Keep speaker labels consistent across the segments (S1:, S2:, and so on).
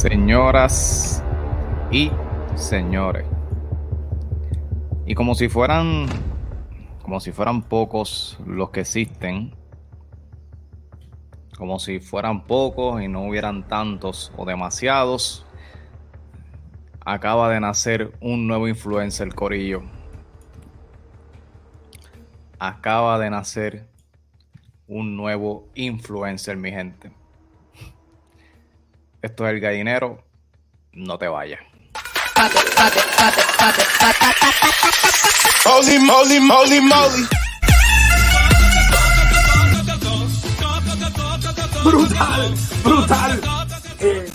S1: Señoras y señores. Y como si fueran como si fueran pocos los que existen, como si fueran pocos y no hubieran tantos o demasiados, acaba de nacer un nuevo influencer Corillo. Acaba de nacer un nuevo influencer, mi gente. Esto es el gallinero. No te vayas. Holy moly, moly, moly.
S2: Brutal, brutal. Eh.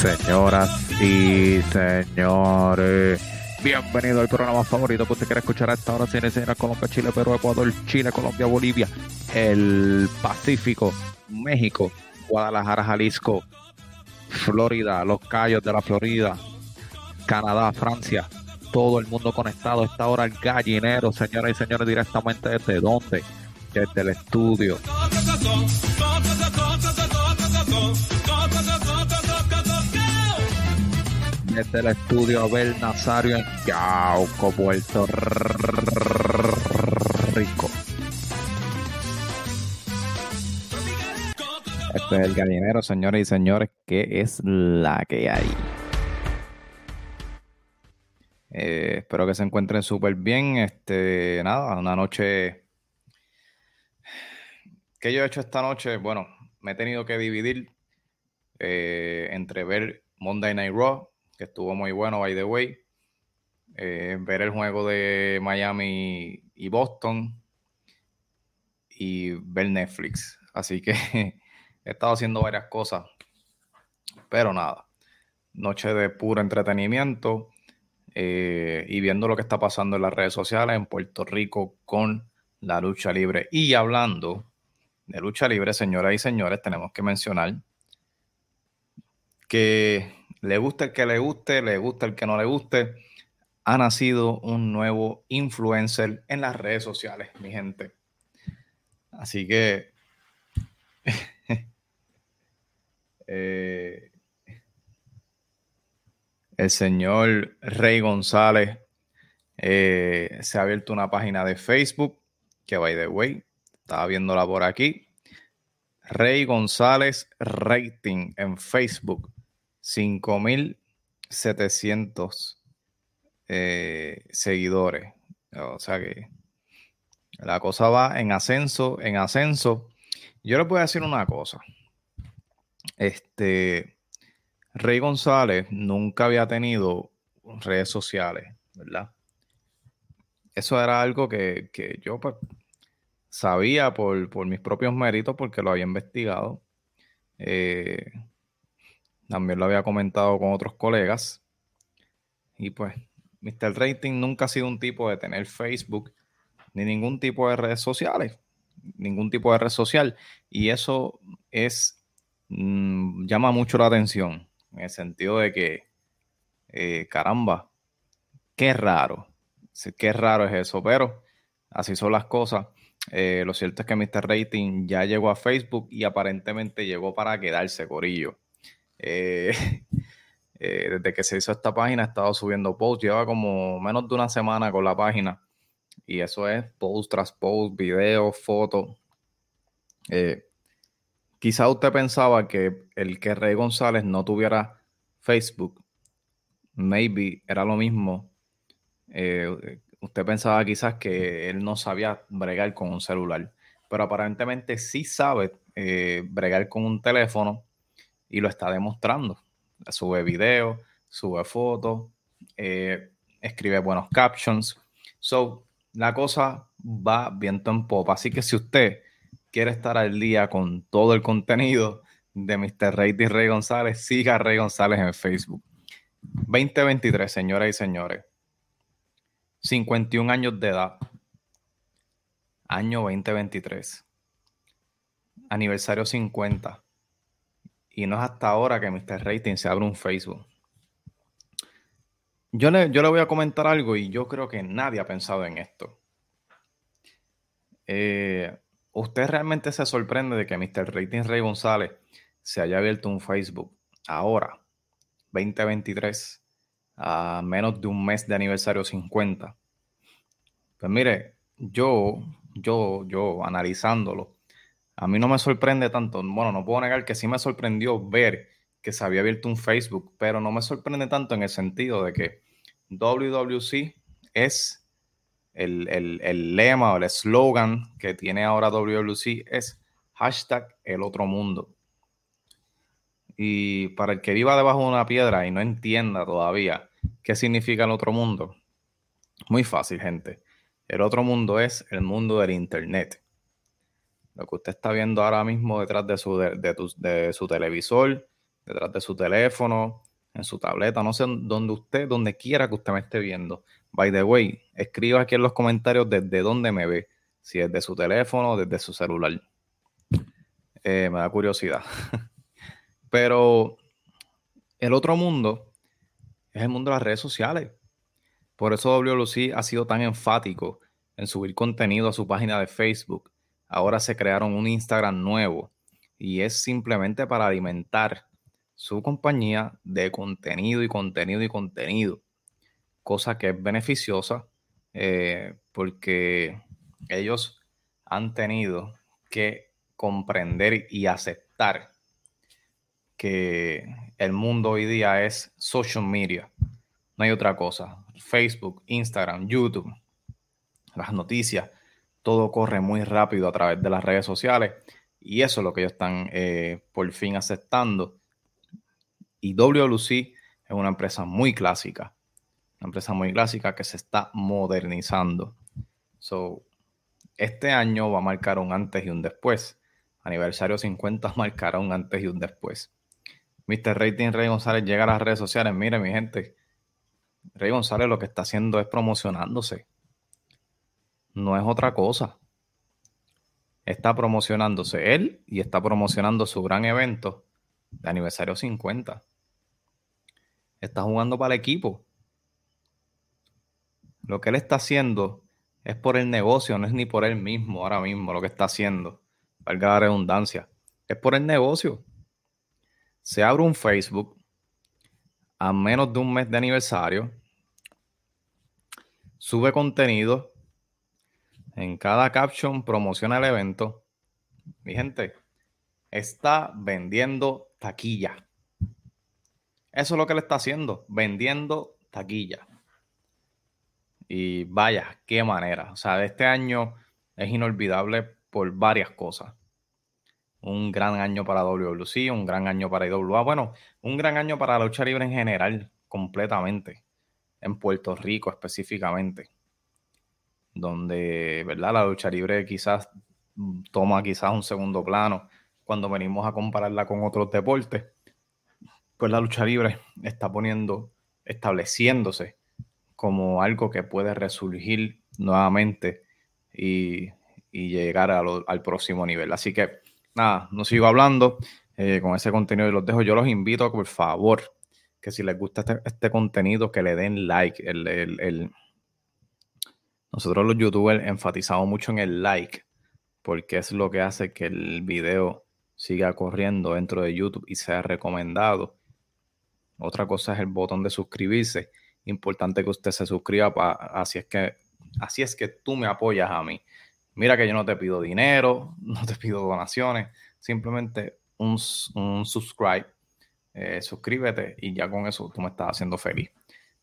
S1: Señoras y señores, bienvenido al programa favorito que usted quiere escuchar a esta hora. Cine, Cine, Colombia, Chile, Perú, Ecuador, Chile, Colombia, Bolivia, el Pacífico, México, Guadalajara, Jalisco, Florida, los Cayos de la Florida, Canadá, Francia, todo el mundo conectado esta hora el gallinero, señoras y señores, directamente desde dónde? Desde el estudio. Desde el estudio Abel Nazario en Yauco, Puerto Rico. Este es el gallinero, señores y señores, que es la que hay. Eh, espero que se encuentren súper bien. Este, nada, una noche. ¿Qué yo he hecho esta noche? Bueno, me he tenido que dividir eh, entre ver Monday Night Raw, que estuvo muy bueno, by the way, eh, ver el juego de Miami y Boston y ver Netflix. Así que he estado haciendo varias cosas, pero nada, noche de puro entretenimiento eh, y viendo lo que está pasando en las redes sociales en Puerto Rico con la lucha libre. Y hablando de lucha libre, señoras y señores, tenemos que mencionar que le gusta el que le guste, le gusta el que no le guste, ha nacido un nuevo influencer en las redes sociales, mi gente. Así que eh, el señor Rey González eh, se ha abierto una página de Facebook, que by the way, estaba viéndola por aquí. Rey González Rating en Facebook, 5700 eh, seguidores. O sea que la cosa va en ascenso, en ascenso. Yo les voy a decir una cosa. Este, Rey González nunca había tenido redes sociales, ¿verdad? Eso era algo que, yo pues, sabía por, mis propios méritos porque lo había investigado. Eh, también lo había comentado con otros colegas. Y pues, Mr. Rating nunca ha sido un tipo de tener Facebook ni ningún tipo de redes sociales. Ningún tipo de red social. Y eso es. Mm, llama mucho la atención en el sentido de que, eh, caramba, qué raro, qué raro es eso, pero así son las cosas. Eh, lo cierto es que Mr. Rating ya llegó a Facebook y aparentemente llegó para quedarse, Corillo. Eh, desde que se hizo esta página, ha estado subiendo posts, lleva como menos de una semana con la página. Y eso es post tras post, video, foto. Quizá usted pensaba que el que Rey González no tuviera Facebook, maybe era lo mismo. Eh, usted pensaba quizás que él no sabía bregar con un celular, pero aparentemente sí sabe eh, bregar con un teléfono y lo está demostrando. Sube videos, sube fotos, eh, escribe buenos captions. So, la cosa va viento en popa. Así que si usted quiere estar al día con todo el contenido de Mr. Rey y Rey González, siga a Rey González en Facebook. 2023, señoras y señores. 51 años de edad. Año 2023. Aniversario 50. Y no es hasta ahora que Mr. Rating se abre un Facebook. Yo le, yo le voy a comentar algo y yo creo que nadie ha pensado en esto. eh, ¿usted realmente se sorprende de que Mr. Rating Rey González se haya abierto un Facebook ahora, 2023, a menos de un mes de aniversario 50? Pues mire, yo, yo, yo, analizándolo, a mí no me sorprende tanto. Bueno, no puedo negar que sí me sorprendió ver que se había abierto un Facebook, pero no me sorprende tanto en el sentido de que WWC es el, lema o el eslogan que tiene ahora WWC es hashtag el otro mundo. Y para el que viva debajo de una piedra y no entienda todavía qué significa el otro mundo, muy fácil, gente. El otro mundo es el mundo del Internet. Lo que usted está viendo ahora mismo detrás de su, de su televisor, detrás de su teléfono, en su tableta, no sé dónde usted, donde quiera que usted me esté viendo. By the way, escriba aquí en los comentarios desde dónde me ve, si es de su teléfono o desde su celular. Eh, me da curiosidad. Pero el otro mundo es el mundo de las redes sociales. Por eso WLC ha sido tan enfático en subir contenido a su página de Facebook. Ahora se crearon un Instagram nuevo y es simplemente para alimentar su compañía de contenido y contenido y contenido, cosa que es beneficiosa eh, porque ellos han tenido que comprender y aceptar que el mundo hoy día es social media, no hay otra cosa. Facebook, Instagram, YouTube, las noticias, todo corre muy rápido a través de las redes sociales y eso es lo que ellos están eh, por fin aceptando y WLC es una empresa muy clásica, una empresa muy clásica que se está modernizando. So, este año va a marcar un antes y un después. Aniversario 50 marcará un antes y un después. Mr. Rating Rey González llega a las redes sociales. Mire, mi gente, Rey González lo que está haciendo es promocionándose. No es otra cosa. Está promocionándose él y está promocionando su gran evento de aniversario 50. Está jugando para el equipo. Lo que él está haciendo es por el negocio, no es ni por él mismo ahora mismo lo que está haciendo. Valga la redundancia. Es por el negocio. Se abre un Facebook a menos de un mes de aniversario. Sube contenido. En cada caption promociona el evento. Mi gente, está vendiendo taquilla. Eso es lo que le está haciendo, vendiendo taquilla. Y vaya, qué manera. O sea, este año es inolvidable por varias cosas. Un gran año para WWC, un gran año para IWA. Bueno, un gran año para la lucha libre en general, completamente. En Puerto Rico específicamente. Donde, ¿verdad? La lucha libre quizás toma quizás un segundo plano cuando venimos a compararla con otros deportes, pues la lucha libre está poniendo, estableciéndose como algo que puede resurgir nuevamente y, llegar al próximo nivel. Así que nada, no sigo hablando eh, con ese contenido y los dejo. Yo los invito, por favor, que si les gusta este, este contenido, que le den like. Nosotros los youtubers enfatizamos mucho en el like, porque es lo que hace que el video siga corriendo dentro de YouTube y sea recomendado. Otra cosa es el botón de suscribirse. Importante que usted se suscriba, para, así, es que, así es que tú me apoyas a mí. Mira que yo no te pido dinero, no te pido donaciones, simplemente un, un subscribe, eh, suscríbete y ya con eso tú me estás haciendo feliz.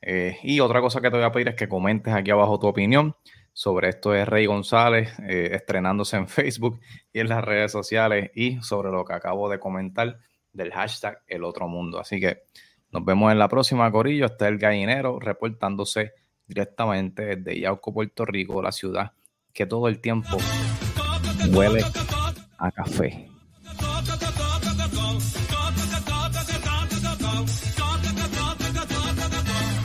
S1: Eh, y otra cosa que te voy a pedir es que comentes aquí abajo tu opinión sobre esto de Rey González eh, estrenándose en Facebook y en las redes sociales y sobre lo que acabo de comentar del hashtag El Otro Mundo. Así que nos vemos en la próxima, Corillo. Está el gallinero reportándose directamente desde Yauco, Puerto Rico, la ciudad que todo el tiempo huele a café.